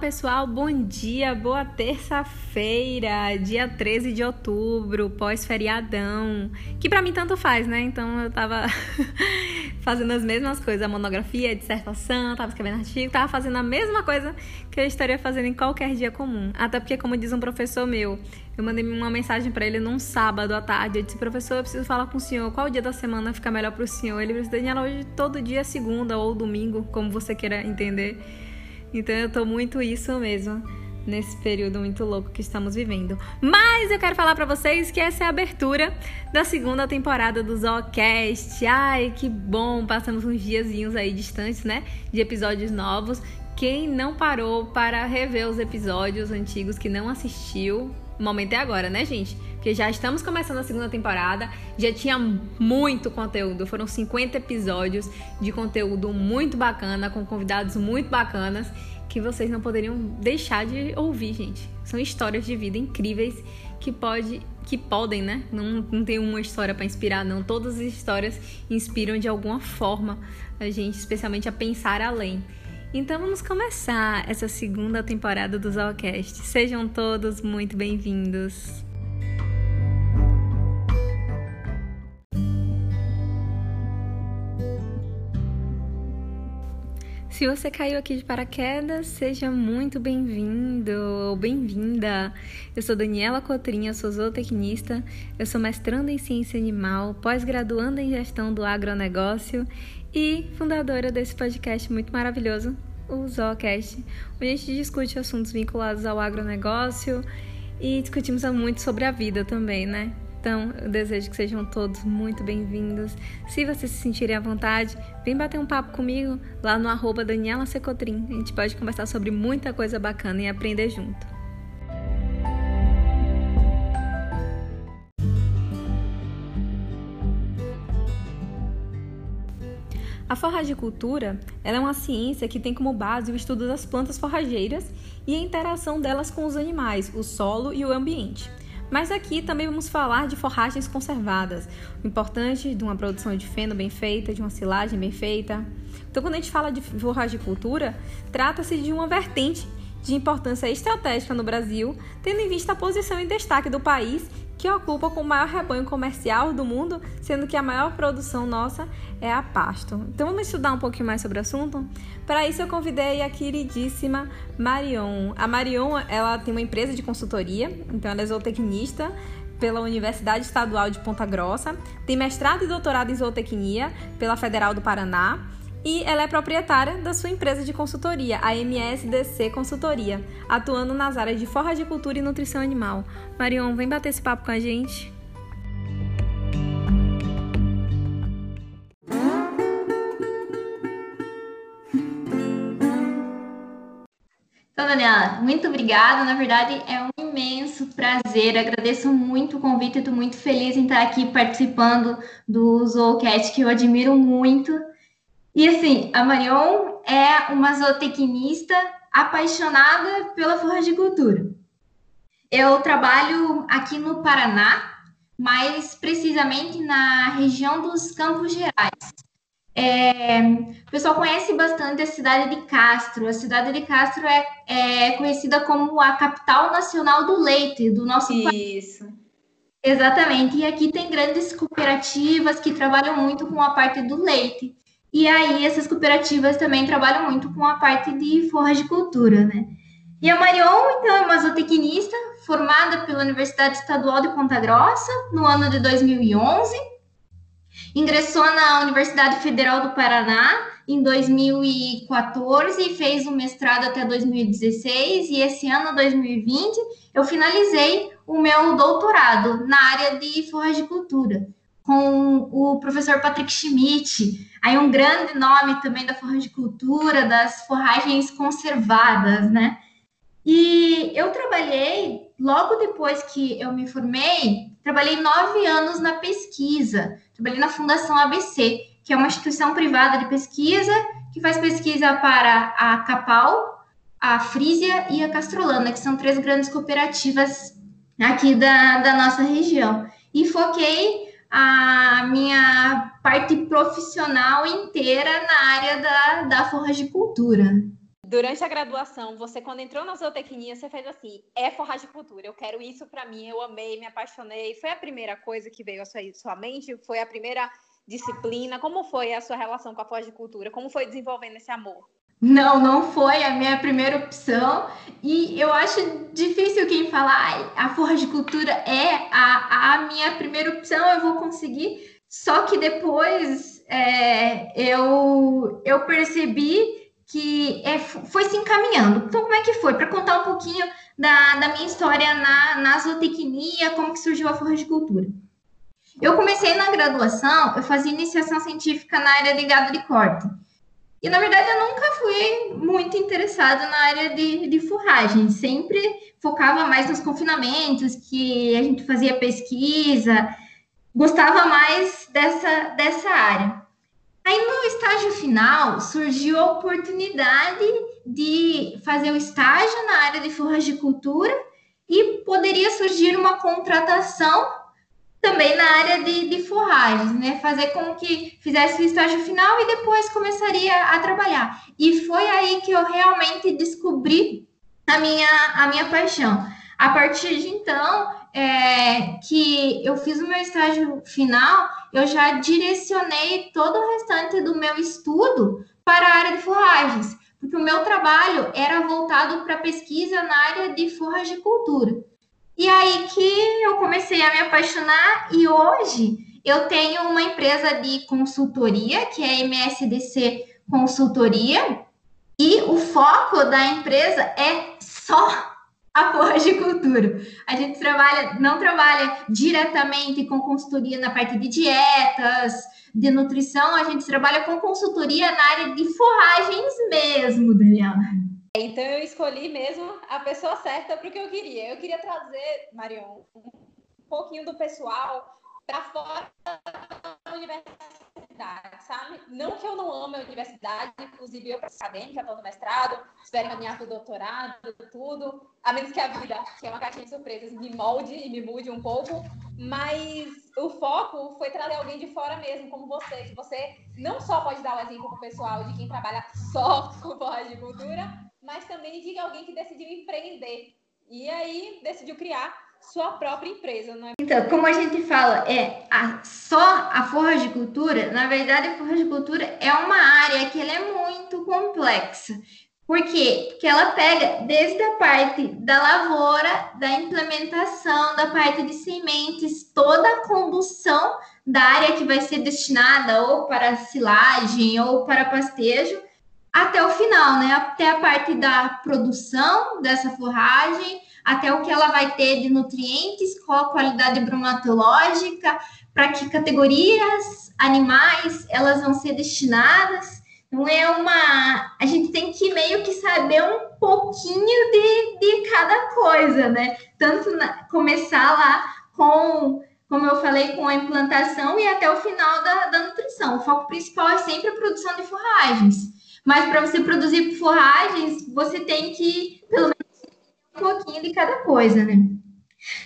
Pessoal, bom dia, boa terça-feira, dia 13 de outubro, pós-feriadão, que para mim tanto faz, né? Então eu tava fazendo as mesmas coisas, a monografia, a dissertação, tava escrevendo artigo, tava fazendo a mesma coisa que eu estaria fazendo em qualquer dia comum. Até porque, como diz um professor meu, eu mandei uma mensagem para ele num sábado à tarde, eu disse, professor, eu preciso falar com o senhor, qual dia da semana fica melhor pro senhor? Ele disse, Daniela, hoje todo dia é segunda ou domingo, como você queira entender. Então eu tô muito isso mesmo nesse período muito louco que estamos vivendo. Mas eu quero falar para vocês que essa é a abertura da segunda temporada do Zocast. Ai, que bom! Passamos uns diazinhos aí distantes, né? De episódios novos. Quem não parou para rever os episódios antigos que não assistiu, o momento é agora, né, gente? Porque já estamos começando a segunda temporada, já tinha muito conteúdo, foram 50 episódios de conteúdo muito bacana, com convidados muito bacanas, que vocês não poderiam deixar de ouvir, gente. São histórias de vida incríveis que pode que podem, né? Não, não tem uma história para inspirar, não. Todas as histórias inspiram de alguma forma a gente, especialmente a pensar além. Então vamos começar essa segunda temporada do Zalcast. Sejam todos muito bem-vindos. Se você caiu aqui de paraquedas, seja muito bem-vindo ou bem-vinda. Eu sou Daniela Cotrinha, sou zootecnista, eu sou mestranda em ciência animal, pós-graduanda em gestão do agronegócio e fundadora desse podcast muito maravilhoso, o Zoocast, onde a gente discute assuntos vinculados ao agronegócio e discutimos muito sobre a vida também, né? Então, eu desejo que sejam todos muito bem-vindos. Se vocês se sentirem à vontade, vem bater um papo comigo lá no arroba Daniela Secotrim. A gente pode conversar sobre muita coisa bacana e aprender junto. A forragicultura é uma ciência que tem como base o estudo das plantas forrageiras e a interação delas com os animais, o solo e o ambiente. Mas aqui também vamos falar de forragens conservadas, o importante de uma produção de feno bem feita, de uma silagem bem feita. Então, quando a gente fala de forragicultura, trata-se de uma vertente de importância estratégica no Brasil, tendo em vista a posição e destaque do país que ocupa com o maior rebanho comercial do mundo, sendo que a maior produção nossa é a pasto. Então vamos estudar um pouquinho mais sobre o assunto? Para isso eu convidei a queridíssima Marion. A Marion, ela tem uma empresa de consultoria, então ela é zootecnista pela Universidade Estadual de Ponta Grossa, tem mestrado e doutorado em zootecnia pela Federal do Paraná e ela é proprietária da sua empresa de consultoria, a MSDC Consultoria, atuando nas áreas de forragicultura e nutrição animal. Marion, vem bater esse papo com a gente. Então, Daniela, muito obrigada. Na verdade, é um imenso prazer. Agradeço muito o convite. Estou muito feliz em estar aqui participando do Zoocast, que eu admiro muito. E assim, a Marion é uma zootecnista apaixonada pela forragicultura. Eu trabalho aqui no Paraná, mais precisamente na região dos Campos Gerais. É, o pessoal conhece bastante a cidade de Castro. A cidade de Castro é, é conhecida como a capital nacional do leite do nosso Isso. país. Isso. Exatamente. E aqui tem grandes cooperativas que trabalham muito com a parte do leite. E aí essas cooperativas também trabalham muito com a parte de forragicultura, né? E a Marion, então, é uma zootecnista formada pela Universidade Estadual de Ponta Grossa no ano de 2011. Ingressou na Universidade Federal do Paraná em 2014 e fez o mestrado até 2016. E esse ano, 2020, eu finalizei o meu doutorado na área de forragicultura com o professor Patrick Schmidt, aí um grande nome também da forragicultura, das forragens conservadas, né? E eu trabalhei, logo depois que eu me formei, trabalhei nove anos na pesquisa, trabalhei na Fundação ABC, que é uma instituição privada de pesquisa que faz pesquisa para a Capal, a Frisia e a Castrolana, que são três grandes cooperativas aqui da, da nossa região. E foquei a minha parte profissional inteira na área da, da forragicultura. durante a graduação, você quando entrou na zootecnia, você fez assim, é forragicultura, eu quero isso para mim, eu amei, me apaixonei. Foi a primeira coisa que veio à sua, sua mente? Foi a primeira disciplina? Como foi a sua relação com a forragicultura? Como foi desenvolvendo esse amor? Não, não foi a minha primeira opção. E eu acho difícil quem falar a forragicultura é a, a minha primeira opção, eu vou conseguir. Só que depois é, eu, eu percebi que é, foi se encaminhando. Então, como é que foi? Para contar um pouquinho da, da minha história na, na zootecnia, como que surgiu a forragicultura. Eu comecei na graduação, eu fazia iniciação científica na área de gado de corte. E, na verdade, eu nunca fui muito interessada na área de, de forragem. Sempre focava mais nos confinamentos, que a gente fazia pesquisa. Gostava mais dessa, dessa área. Aí, no estágio final, surgiu a oportunidade de fazer o estágio na área de forragicultura e poderia surgir uma contratação também na área de, de forragens, né? Fazer com que fizesse o estágio final e depois começaria a trabalhar. E foi aí que eu realmente descobri a minha, a minha paixão. A partir de então, é, que eu fiz o meu estágio final, eu já direcionei todo o restante do meu estudo para a área de forragens, porque o meu trabalho era voltado para pesquisa na área de forragicultura. E aí que eu comecei a me apaixonar e hoje eu tenho uma empresa de consultoria, que é a MSDC Consultoria, e o foco da empresa é só a forragicultura. A gente trabalha, não trabalha diretamente com consultoria na parte de dietas, de nutrição, a gente trabalha com consultoria na área de forragens mesmo, Daniela. Então eu escolhi mesmo a pessoa certa para o que eu queria. Eu queria trazer, Marion, um pouquinho do pessoal para fora da universidade, sabe? Não que eu não ame a universidade, inclusive eu acadêmica, estou no mestrado, espero caminhar para o doutorado, tudo, a menos que a vida, que é uma caixinha de surpresas, me molde e me mude um pouco, mas o foco foi trazer alguém de fora mesmo, como você, que você não só pode dar o exemplo para o pessoal de quem trabalha só com cultura, mas também de alguém que decidiu empreender e aí decidiu criar sua própria empresa, não é? Então, como a gente fala, é a, só a forragicultura, na verdade, a forragicultura é uma área que ela é muito complexa. Por quê? Porque ela pega desde a parte da lavoura, da implementação, da parte de sementes, toda a condução da área que vai ser destinada ou para silagem ou para pastejo, até o final, né? Até a parte da produção dessa forragem, até o que ela vai ter de nutrientes, qual a qualidade bromatológica, para que categorias animais elas vão ser destinadas. Não é uma. A gente tem que meio que saber um pouquinho de, de cada coisa, né? Tanto na... começar lá com, como eu falei, com a implantação e até o final da, da nutrição. O foco principal é sempre a produção de forragens. Mas para você produzir forragens, você tem que, pelo menos, um pouquinho de cada coisa, né?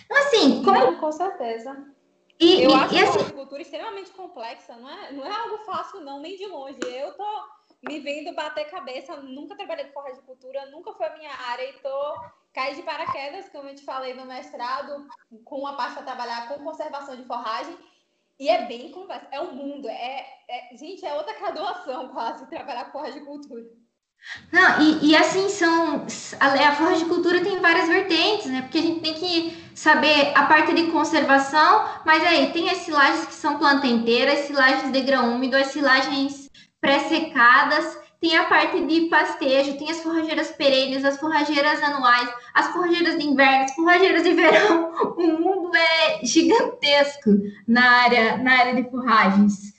Então, assim, como. Não, com certeza. E, eu e, acho e, assim... a agricultura extremamente complexa, não é, não é algo fácil, não, nem de longe. Eu tô me vendo bater cabeça, nunca trabalhei com cultura, nunca foi a minha área e tô caí de paraquedas, como eu te falei no mestrado, com a parte para trabalhar com conservação de forragem. E é bem complexo, é um mundo, é, é, gente, é outra graduação quase trabalhar com cultura. Não, e, e assim são. A, a cultura tem várias vertentes, né? Porque a gente tem que saber a parte de conservação, mas aí tem as silagens que são planta inteira, as silagens de grão úmido, as silagens pré-secadas, tem a parte de pastejo, tem as forrageiras perenes, as forrageiras anuais, as forrageiras de inverno, as forrageiras de verão. O mundo é gigantesco na área, na área de forragens.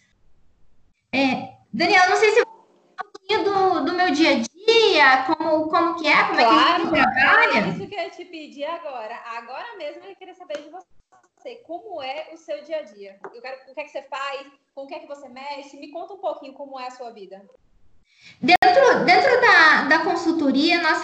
É, Daniel, não sei se um pouquinho do, do meu dia a dia, como, como que é, como claro, é que a gente trabalha. É isso que eu ia te pedir agora. Agora mesmo eu queria saber de você. Como é o seu dia a dia? Eu quero, o que é que você faz? Com o que é que você mexe? Me conta um pouquinho como é a sua vida. Dentro, dentro da, da consultoria, nós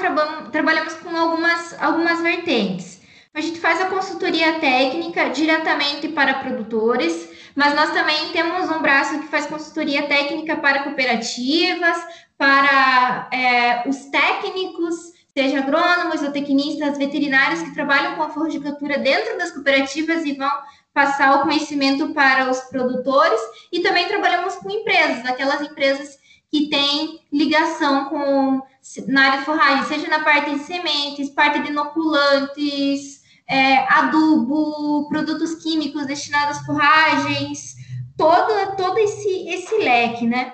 trabalhamos com algumas, algumas vertentes. A gente faz a consultoria técnica diretamente para produtores, mas nós também temos um braço que faz consultoria técnica para cooperativas, para é, os técnicos, seja agrônomos ou tecnistas veterinários que trabalham com a floricultura dentro das cooperativas e vão passar o conhecimento para os produtores. E também trabalhamos com empresas, aquelas empresas que têm ligação com na área forragem, seja na parte de sementes, parte de inoculantes, é, adubo, produtos químicos destinados a forragens, todo, todo esse, esse leque, né?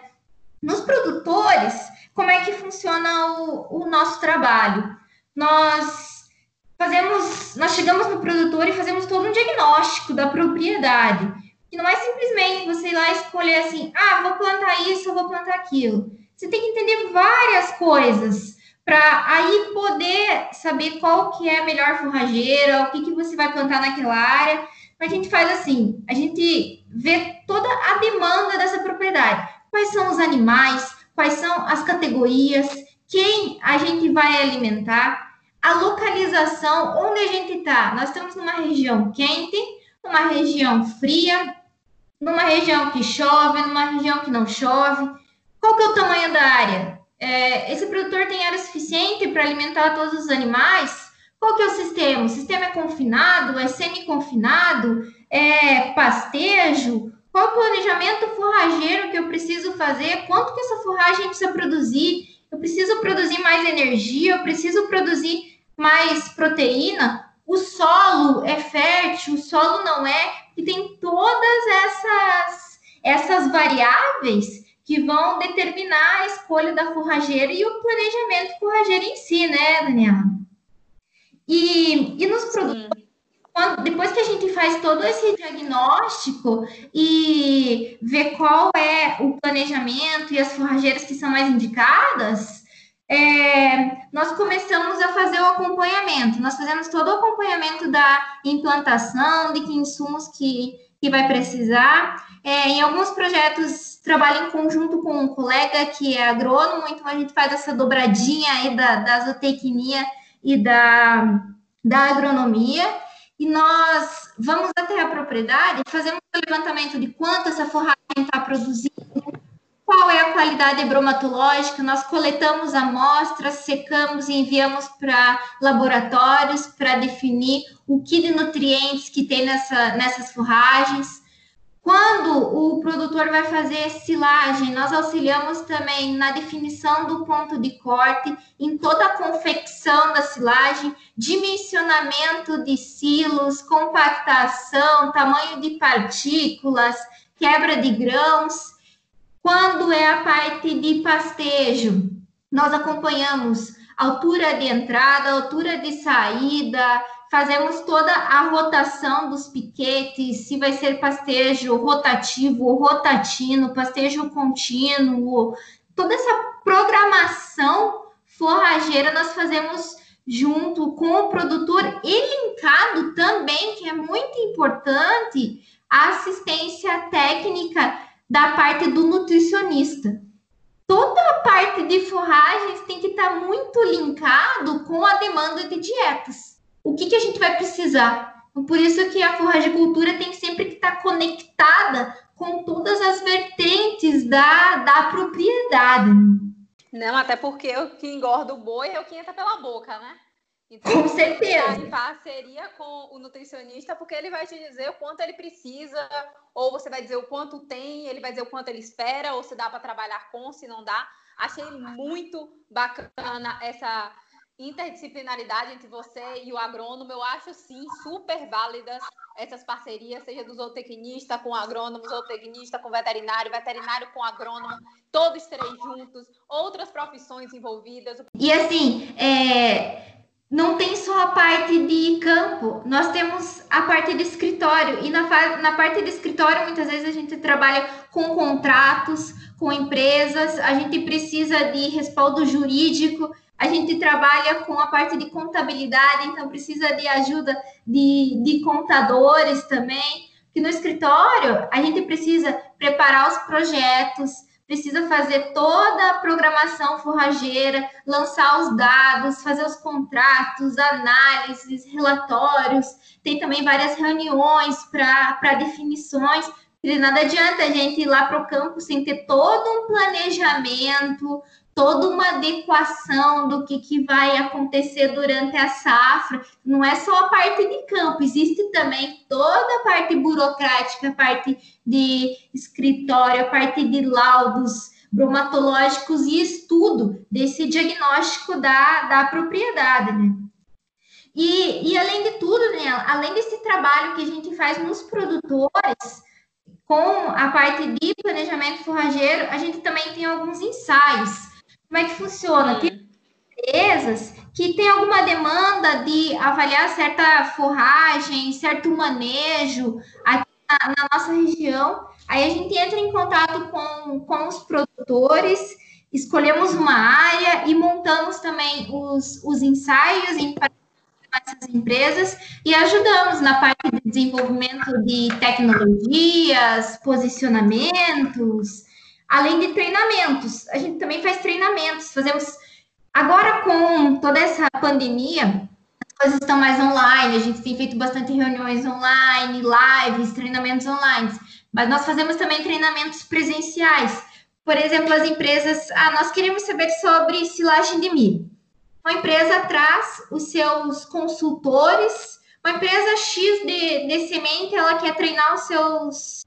Nos produtores, como é que funciona o, o nosso trabalho? Nós fazemos, nós chegamos no produtor e fazemos todo um diagnóstico da propriedade. Que não é simplesmente você ir lá escolher assim, ah, vou plantar isso, vou plantar aquilo. Você tem que entender várias coisas para aí poder saber qual que é a melhor forrageira, o que, que você vai plantar naquela área. A gente faz assim, a gente vê toda a demanda dessa propriedade. Quais são os animais, quais são as categorias, quem a gente vai alimentar, a localização, onde a gente está. Nós estamos numa região quente, numa região fria, numa região que chove, numa região que não chove. Qual que é o tamanho da área? é, esse produtor tem área suficiente para alimentar todos os animais? Qual que é o sistema? O sistema é confinado? É semi-confinado? É pastejo? Qual o planejamento forrageiro que eu preciso fazer? Quanto que essa forragem precisa produzir? Eu preciso produzir mais energia? Eu preciso produzir mais proteína? O solo é fértil? O solo não é? E tem todas essas, essas variáveis que vão determinar a escolha da forrageira e o planejamento forrageiro em si, né, Daniela? E, e nos produtos, depois que a gente faz todo esse diagnóstico e vê qual é o planejamento e as forrageiras que são mais indicadas, é, nós começamos a fazer o acompanhamento. Nós fazemos todo o acompanhamento da implantação, de que insumos que, que vai precisar. É, em alguns projetos trabalho em conjunto com um colega que é agrônomo, então a gente faz essa dobradinha aí da, da zootecnia e da, da agronomia. E nós vamos até a propriedade, fazemos o levantamento de quanto essa forragem está produzindo, qual é a qualidade bromatológica, nós coletamos amostras, secamos e enviamos para laboratórios para definir o que de nutrientes que tem nessa, nessas forragens. Quando o produtor vai fazer silagem, nós auxiliamos também na definição do ponto de corte, em toda a confecção da silagem, dimensionamento de silos, compactação, tamanho de partículas, quebra de grãos. Quando é a parte de pastejo, nós acompanhamos altura de entrada, altura de saída, fazemos toda a rotação dos piquetes, se vai ser pastejo rotativo ou rotatino, pastejo contínuo, toda essa programação forrageira nós fazemos junto com o produtor e linkado também, que é muito importante, a assistência técnica da parte do nutricionista. Toda a parte de forragens tem que estar muito linkado com a demanda de dietas o que, que a gente vai precisar. Por isso que a forragicultura tem sempre que estar conectada com todas as vertentes da, da propriedade. Não, até porque o que engorda o boi é o que entra pela boca, né? Então, com certeza. Em parceria com o nutricionista, porque ele vai te dizer o quanto ele precisa, ou você vai dizer o quanto tem, ele vai dizer o quanto ele espera, ou se dá para trabalhar com, se não dá. Achei muito bacana essa interdisciplinaridade entre você e o agrônomo, eu acho sim super válidas essas parcerias, seja do zootecnista com agrônomo, zootecnista com veterinário, veterinário com agrônomo, todos três juntos, outras profissões envolvidas. E assim, é, não tem só a parte de campo, nós temos a parte de escritório, e na, na parte de escritório, muitas vezes a gente trabalha com contratos, com empresas, a gente precisa de respaldo jurídico, a gente trabalha com a parte de contabilidade, então precisa de ajuda de, de contadores também. Que no escritório a gente precisa preparar os projetos, precisa fazer toda a programação forrageira, lançar os dados, fazer os contratos, análises, relatórios, tem também várias reuniões para definições. Nada adianta a gente ir lá para o campo sem ter todo um planejamento, toda uma adequação do que, que vai acontecer durante a safra. Não é só a parte de campo, existe também toda a parte burocrática, a parte de escritório, a parte de laudos bromatológicos e estudo desse diagnóstico da, da propriedade, né? E, e além de tudo, né, além desse trabalho que a gente faz nos produtores, com a parte de planejamento forrageiro, a gente também tem alguns ensaios como é que funciona? Tem empresas que tem alguma demanda de avaliar certa forragem, certo manejo aqui na, na nossa região. Aí a gente entra em contato com, com os produtores, escolhemos uma área e montamos também os, os ensaios em essas empresas e ajudamos na parte de desenvolvimento de tecnologias, posicionamentos, além de treinamentos. A gente também faz treinamentos, fazemos. Agora, com toda essa pandemia, as coisas estão mais online, a gente tem feito bastante reuniões online, lives, treinamentos online, mas nós fazemos também treinamentos presenciais. Por exemplo, as empresas, ah, nós queremos saber sobre silagem de milho. Uma empresa traz os seus consultores, uma empresa X de, de semente, ela quer treinar os seus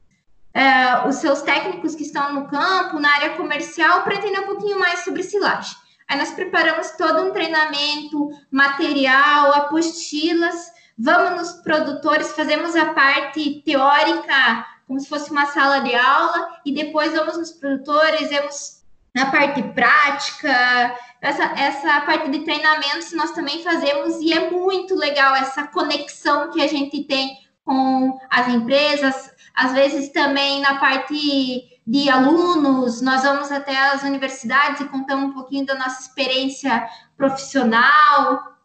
é, os seus técnicos que estão no campo, na área comercial, para entender um pouquinho mais sobre silagem. Aí nós preparamos todo um treinamento, material, apostilas, vamos nos produtores, fazemos a parte teórica, como se fosse uma sala de aula, e depois vamos nos produtores, vemos na parte prática, essa, essa parte de treinamentos nós também fazemos, e é muito legal essa conexão que a gente tem com as empresas, às vezes também na parte de alunos, nós vamos até as universidades e contamos um pouquinho da nossa experiência profissional.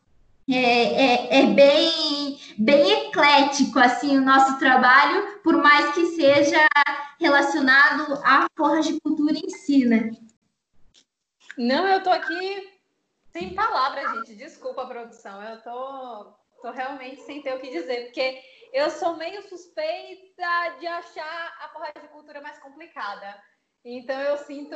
É, é, é, bem, bem eclético assim o nosso trabalho, por mais que seja relacionado à cultura em si, né? Não, eu tô aqui sem palavras, gente. Desculpa a produção. Eu tô, tô realmente sem ter o que dizer, porque eu sou meio suspeita de achar a forragem de cultura mais complicada. Então eu sinto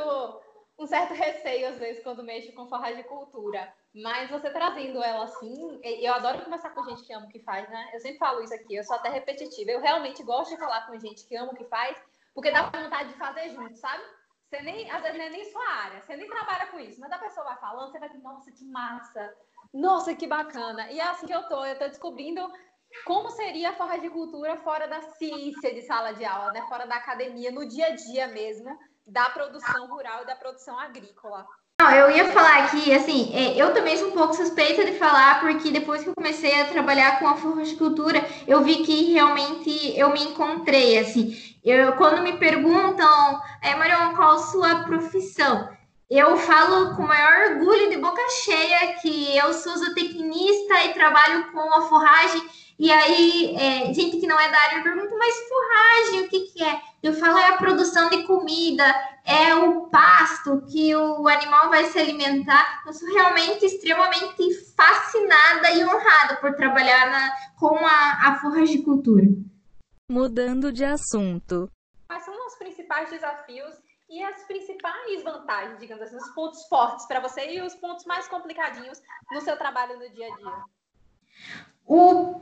um certo receio às vezes quando mexo com forragem de cultura. Mas você trazendo ela assim, eu adoro conversar com gente que ama o que faz, né? Eu sempre falo isso aqui, eu sou até repetitiva. Eu realmente gosto de falar com gente que ama o que faz, porque dá vontade de fazer junto, sabe? Você nem, às vezes não é nem sua área, você nem trabalha com isso, mas a pessoa vai falando, você vai nossa, que massa, nossa, que bacana. E é assim que eu tô, eu tô descobrindo como seria a forra de cultura fora da ciência de sala de aula, né? fora da academia, no dia a dia mesmo, da produção rural e da produção agrícola? Não, eu ia falar aqui, assim, é, eu também sou um pouco suspeita de falar, porque depois que eu comecei a trabalhar com a cultura, eu vi que realmente eu me encontrei, assim. Eu, quando me perguntam, é, Marion, qual sua profissão? Eu falo com maior orgulho de boca cheia que eu sou zootecnista e trabalho com a forragem e aí, é, gente que não é da área pergunta, mas forragem, o que, que é? Eu falo, é a produção de comida, é o pasto que o animal vai se alimentar. Eu sou realmente extremamente fascinada e honrada por trabalhar na, com a, a forragicultura. Mudando de assunto. Quais são os principais desafios e as principais vantagens, digamos assim, os pontos fortes para você e os pontos mais complicadinhos no seu trabalho no dia a dia? O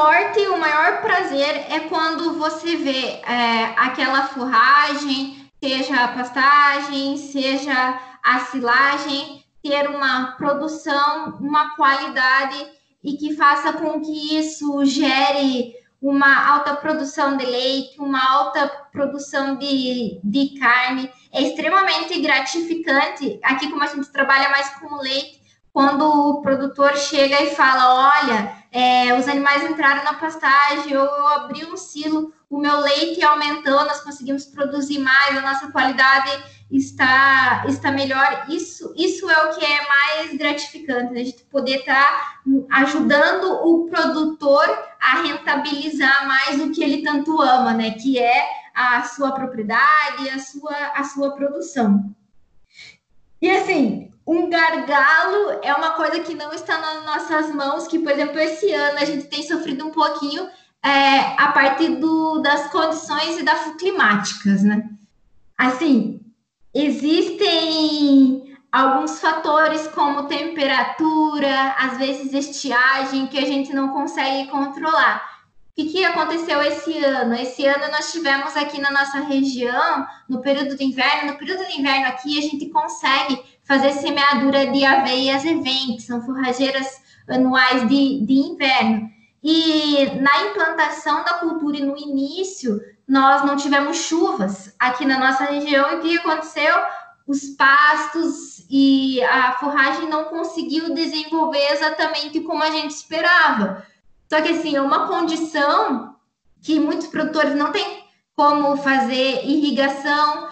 forte, o maior prazer é quando você vê é, aquela forragem, seja a pastagem, seja a silagem, ter uma produção, uma qualidade e que faça com que isso gere uma alta produção de leite, uma alta produção de, de carne. É extremamente gratificante. Aqui, como a gente trabalha mais com leite, quando o produtor chega e fala: Olha, é, os animais entraram na pastagem, ou eu abri um silo, o meu leite aumentou, nós conseguimos produzir mais, a nossa qualidade está, está melhor. Isso, isso é o que é mais gratificante, né? a gente poder estar tá ajudando o produtor a rentabilizar mais o que ele tanto ama, né? Que é a sua propriedade, a sua, a sua produção. E assim, um gargalo é uma coisa que não está nas nossas mãos, que, por exemplo, esse ano a gente tem sofrido um pouquinho é, a parte do, das condições e das climáticas, né? Assim, existem alguns fatores como temperatura, às vezes estiagem, que a gente não consegue controlar. O que, que aconteceu esse ano? Esse ano nós tivemos aqui na nossa região, no período do inverno, no período do inverno aqui a gente consegue fazer semeadura de aveias e são forrageiras anuais de, de inverno. E na implantação da cultura e no início, nós não tivemos chuvas aqui na nossa região. E o que aconteceu? Os pastos e a forragem não conseguiu desenvolver exatamente como a gente esperava. Só que, assim, é uma condição que muitos produtores não têm como fazer irrigação,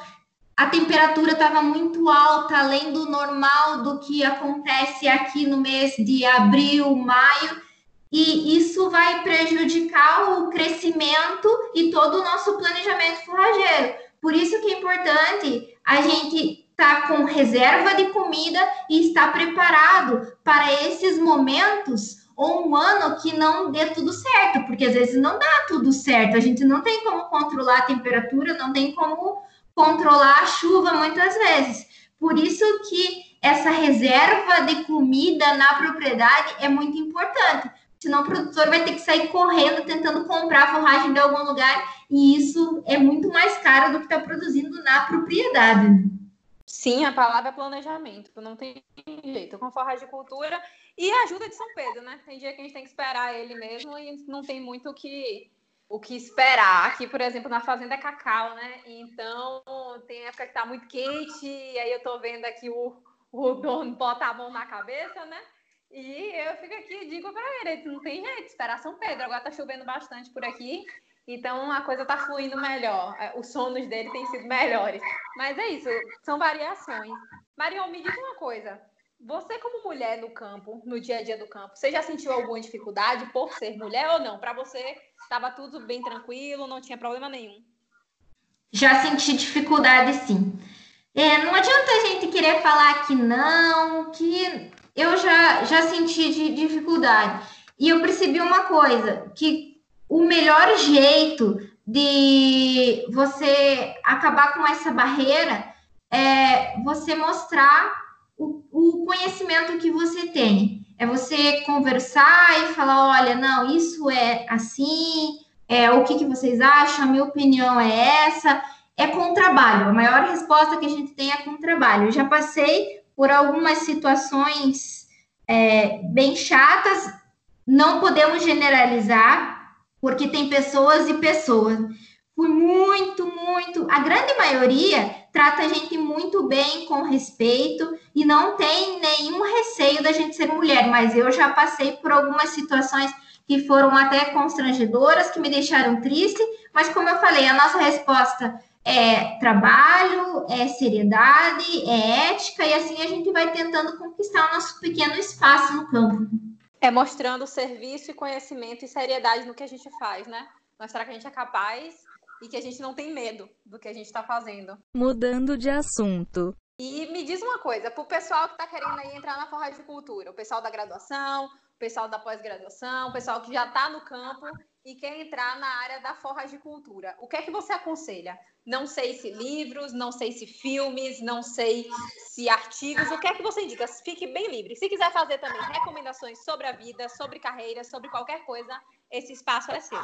a temperatura estava muito alta, além do normal do que acontece aqui no mês de abril, maio, e isso vai prejudicar o crescimento e todo o nosso planejamento forrageiro. Por isso que é importante a gente estar tá com reserva de comida e estar preparado para esses momentos ou um ano que não dê tudo certo, porque às vezes não dá tudo certo, a gente não tem como controlar a temperatura, não tem como controlar a chuva muitas vezes. Por isso que essa reserva de comida na propriedade é muito importante. Senão o produtor vai ter que sair correndo tentando comprar forragem de algum lugar e isso é muito mais caro do que está produzindo na propriedade. Sim, a palavra é planejamento, não tem jeito. Com forragem de cultura e ajuda de São Pedro, né? Tem dia que a gente tem que esperar ele mesmo e não tem muito o que o que esperar. Aqui, por exemplo, na fazenda é cacau, né? Então, tem época que tá muito quente, e aí eu tô vendo aqui o, o dono bota a mão na cabeça, né? E eu fico aqui e digo para ele, não tem jeito, esperar São Pedro. Agora tá chovendo bastante por aqui, então a coisa tá fluindo melhor. É, os sonos dele têm sido melhores. Mas é isso, são variações. Marion, me diz uma coisa. Você, como mulher no campo, no dia a dia do campo, você já sentiu alguma dificuldade por ser mulher ou não? Para você, estava tudo bem tranquilo, não tinha problema nenhum? Já senti dificuldade, sim. É, não adianta a gente querer falar que não, que eu já, já senti de dificuldade. E eu percebi uma coisa, que o melhor jeito de você acabar com essa barreira é você mostrar o, o conhecimento que você tem. É você conversar e falar, olha, não, isso é assim, é, o que, que vocês acham, a minha opinião é essa. É com trabalho. A maior resposta que a gente tem é com trabalho. Eu já passei por algumas situações é, bem chatas, não podemos generalizar, porque tem pessoas e pessoas. Fui muito, muito. A grande maioria trata a gente muito bem, com respeito, e não tem nenhum receio da gente ser mulher, mas eu já passei por algumas situações que foram até constrangedoras, que me deixaram triste, mas como eu falei, a nossa resposta é trabalho, é seriedade, é ética, e assim a gente vai tentando conquistar o nosso pequeno espaço no campo. É mostrando serviço e conhecimento e seriedade no que a gente faz, né? Mostrar que a gente é capaz e que a gente não tem medo do que a gente está fazendo. Mudando de assunto. E me diz uma coisa, para o pessoal que está querendo aí entrar na forragicultura, o pessoal da graduação, o pessoal da pós-graduação, o pessoal que já está no campo e quer entrar na área da forragicultura, o que é que você aconselha? Não sei se livros, não sei se filmes, não sei se artigos, o que é que você indica? Fique bem livre. Se quiser fazer também recomendações sobre a vida, sobre carreira, sobre qualquer coisa, esse espaço é seu.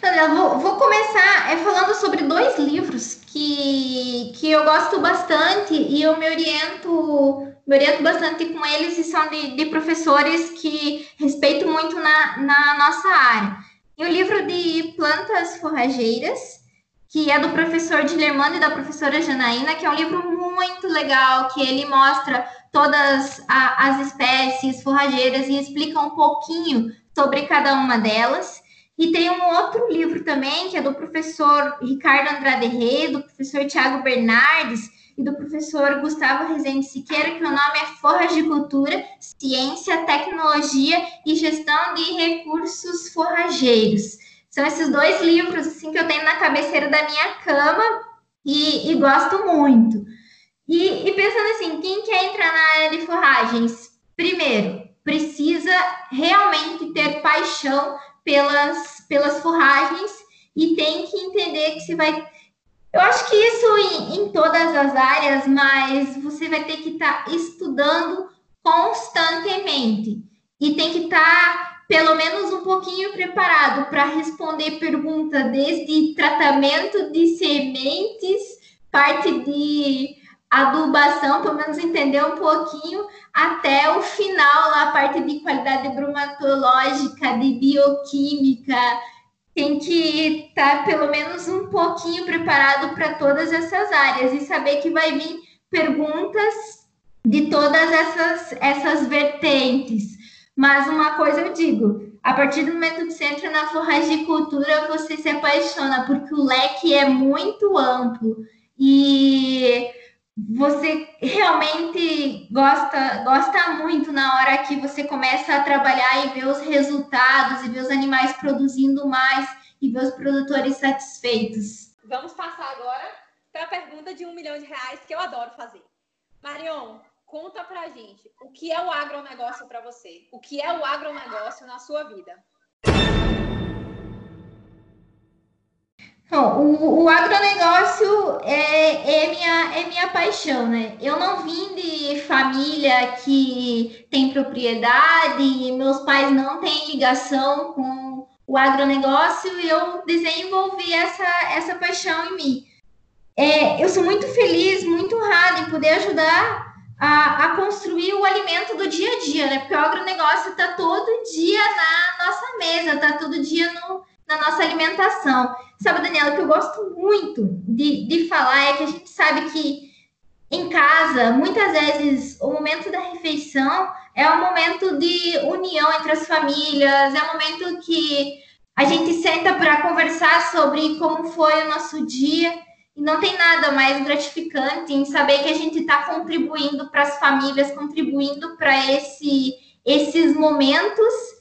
Daniela, vou, vou começar é, falando sobre dois livros que, que eu gosto bastante e eu me oriento, me oriento bastante com eles e são de, de professores que respeito muito na, na nossa área. E o livro de plantas forrageiras, que é do professor Dilermano e da professora Janaína, que é um livro muito legal, que ele mostra todas a, as espécies forrageiras e explica um pouquinho sobre cada uma delas. E tem um outro livro também, que é do professor Ricardo Andrade Rey, do professor Tiago Bernardes e do professor Gustavo Rezende Siqueira, que o nome é Forras de Cultura, Ciência, Tecnologia e Gestão de Recursos Forrageiros. São esses dois livros assim que eu tenho na cabeceira da minha cama e, e gosto muito. E, e, pensando assim, quem quer entrar na área de forragens, primeiro, precisa realmente ter paixão pelas, pelas forragens e tem que entender que se vai. Eu acho que isso em, em todas as áreas, mas você vai ter que estar tá estudando constantemente e tem que estar tá, pelo menos um pouquinho preparado para responder perguntas desde tratamento de sementes, parte de adubação, pelo menos entender um pouquinho, até o final, a parte de qualidade bromatológica, de bioquímica, tem que estar tá pelo menos um pouquinho preparado para todas essas áreas e saber que vai vir perguntas de todas essas, essas vertentes. Mas uma coisa eu digo, a partir do momento que você entra na forragicultura, você se apaixona, porque o leque é muito amplo. E você realmente gosta gosta muito na hora que você começa a trabalhar e ver os resultados e ver os animais produzindo mais e ver os produtores satisfeitos. Vamos passar agora para a pergunta de um milhão de reais que eu adoro fazer. Marion, conta pra gente o que é o agronegócio para você? O que é o agronegócio na sua vida? Bom, o, o agronegócio é, é, minha, é minha paixão, né? Eu não vim de família que tem propriedade, meus pais não têm ligação com o agronegócio e eu desenvolvi essa, essa paixão em mim. É, eu sou muito feliz, muito honrada em poder ajudar a, a, construir o alimento do dia a dia, né? Porque o agronegócio está todo dia na nossa mesa, está todo dia no, na nossa alimentação. Sabe, Daniela, o que eu gosto muito de, de falar é que a gente sabe que em casa, muitas vezes, o momento da refeição é um momento de união entre as famílias, é um momento que a gente senta para conversar sobre como foi o nosso dia. E não tem nada mais gratificante em saber que a gente está contribuindo para as famílias, contribuindo para esse, esses momentos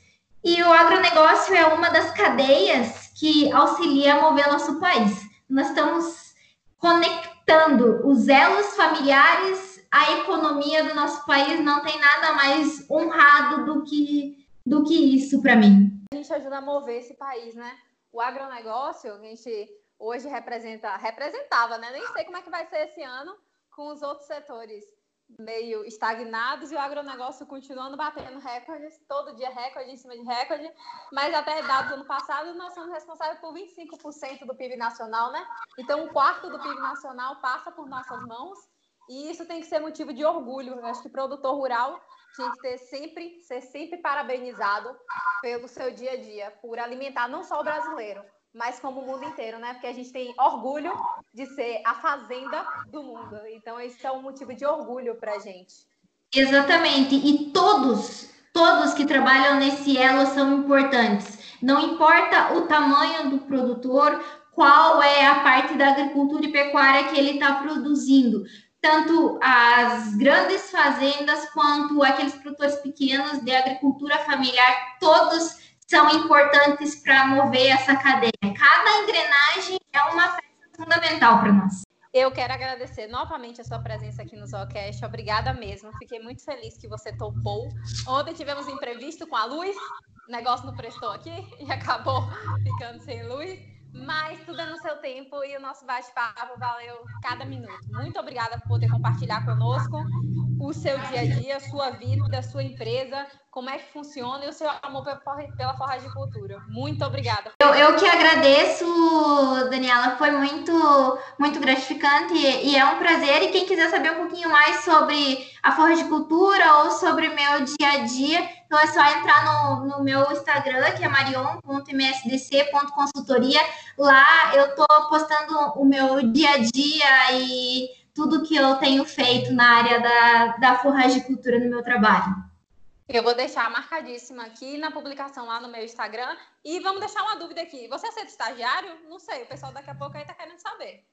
e o agronegócio é uma das cadeias que auxilia a mover nosso país. Nós estamos conectando os elos familiares à economia do nosso país. Não tem nada mais honrado do que, do que isso para mim. A gente ajuda a mover esse país, né? O agronegócio, a gente hoje representa, representava, né? Nem sei como é que vai ser esse ano com os outros setores meio estagnados e o agronegócio continuando batendo recordes, todo dia recorde em cima de recorde, mas até dados do ano passado nós somos responsáveis por 25% do PIB nacional, né? Então um quarto do PIB nacional passa por nossas mãos e isso tem que ser motivo de orgulho. Eu acho que produtor rural tinha que ter sempre, ser sempre parabenizado pelo seu dia a dia, por alimentar não só o brasileiro, mas como o mundo inteiro, né? Porque a gente tem orgulho de ser a fazenda do mundo. Então, esse é um motivo de orgulho para a gente. Exatamente. E todos, todos que trabalham nesse elo são importantes. Não importa o tamanho do produtor, qual é a parte da agricultura e pecuária que ele está produzindo. Tanto as grandes fazendas quanto aqueles produtores pequenos de agricultura familiar, todos são importantes para mover essa cadeia. Cada engrenagem é uma peça fundamental para nós. Eu quero agradecer novamente a sua presença aqui no Zoocast. Obrigada mesmo. Fiquei muito feliz que você topou. Ontem tivemos imprevisto com a luz. O negócio não prestou aqui e acabou ficando sem luz. Mas tudo é no seu tempo e o nosso bate-papo valeu cada minuto. Muito obrigada por poder compartilhar conosco o seu dia a dia, a sua vida, a sua empresa, como é que funciona e o seu amor pela forragicultura. Muito obrigada. Eu, eu que agradeço, Daniela, foi muito, muito gratificante e, e, é um prazer. E quem quiser saber um pouquinho mais sobre a forragicultura ou sobre meu dia a dia, então é só entrar no, no meu Instagram, que é marion.msdc.consultoria. Lá eu tô postando o meu dia a dia e tudo que eu tenho feito na área da, da forragicultura no meu trabalho. Eu vou deixar marcadíssima aqui na publicação lá no meu Instagram. E vamos deixar uma dúvida aqui. Você aceita estagiário? Não sei, o pessoal daqui a pouco aí tá querendo saber.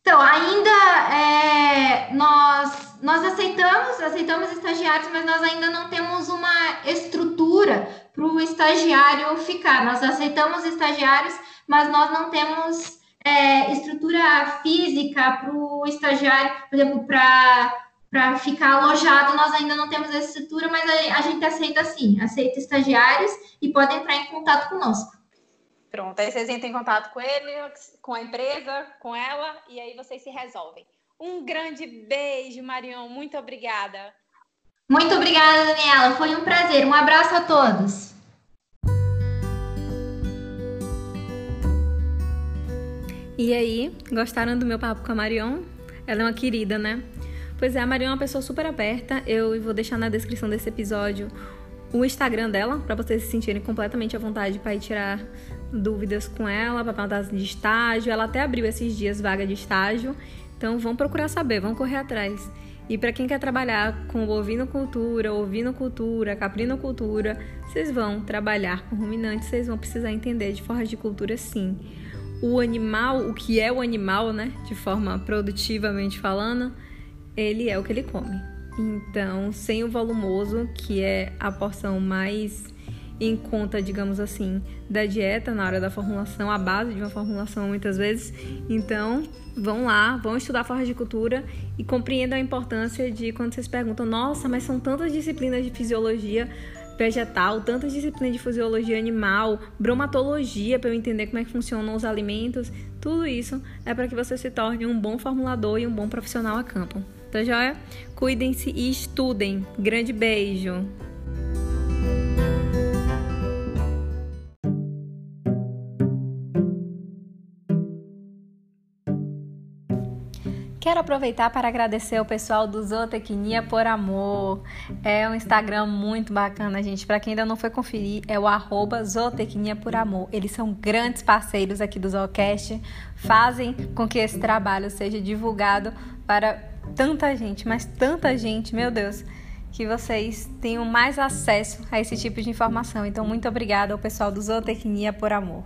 Então, ainda é, nós, nós aceitamos, aceitamos estagiários, mas nós ainda não temos uma estrutura para o estagiário ficar. Nós aceitamos estagiários, mas nós não temos é, estrutura física para o estagiário, por exemplo, para ficar alojado, nós ainda não temos essa estrutura, mas a, a, gente aceita sim, aceita estagiários e podem entrar em contato conosco. Pronto, aí vocês entram em contato com ele, com a empresa, com ela, e aí vocês se resolvem. Um grande beijo, Marion, muito obrigada. Muito obrigada, Daniela, foi um prazer. Um abraço a todos. E aí, gostaram do meu papo com a Marion? Ela é uma querida, né? Pois é, a Marion é uma pessoa super aberta. Eu vou deixar na descrição desse episódio o Instagram dela, para vocês se sentirem completamente à vontade para ir tirar dúvidas com ela, para perguntar de estágio. Ela até abriu esses dias vaga de estágio. Então vão procurar saber, vão correr atrás. E para quem quer trabalhar com ovinocultura, ovinocultura, caprinocultura, vocês vão trabalhar com ruminantes, vocês vão precisar entender de forma de cultura sim. O animal, o que é o animal, né, de forma produtivamente falando, ele é o que ele come. Então, sem o volumoso, que é a porção mais em conta, digamos assim, da dieta na hora da formulação, a base de uma formulação muitas vezes. Então, vão lá, vão estudar forma de cultura e compreendam a importância de quando vocês perguntam: "Nossa, mas são tantas disciplinas de fisiologia vegetal, tantas disciplinas de fisiologia animal, bromatologia para eu entender como é que funcionam os alimentos". Tudo isso é para que você se torne um bom formulador e um bom profissional a campo. Tá joia? Cuidem-se e estudem. Grande beijo! Quero aproveitar para agradecer ao pessoal do Zootecnia por Amor. É um Instagram muito bacana, gente. Para quem ainda não foi conferir, é o arroba Zootecnia por Amor. Eles são grandes parceiros aqui do Zoocast, fazem com que esse trabalho seja divulgado para tanta gente, mas tanta gente, meu Deus, que vocês tenham mais acesso a esse tipo de informação. Então, muito obrigada ao pessoal do Zootecnia por Amor.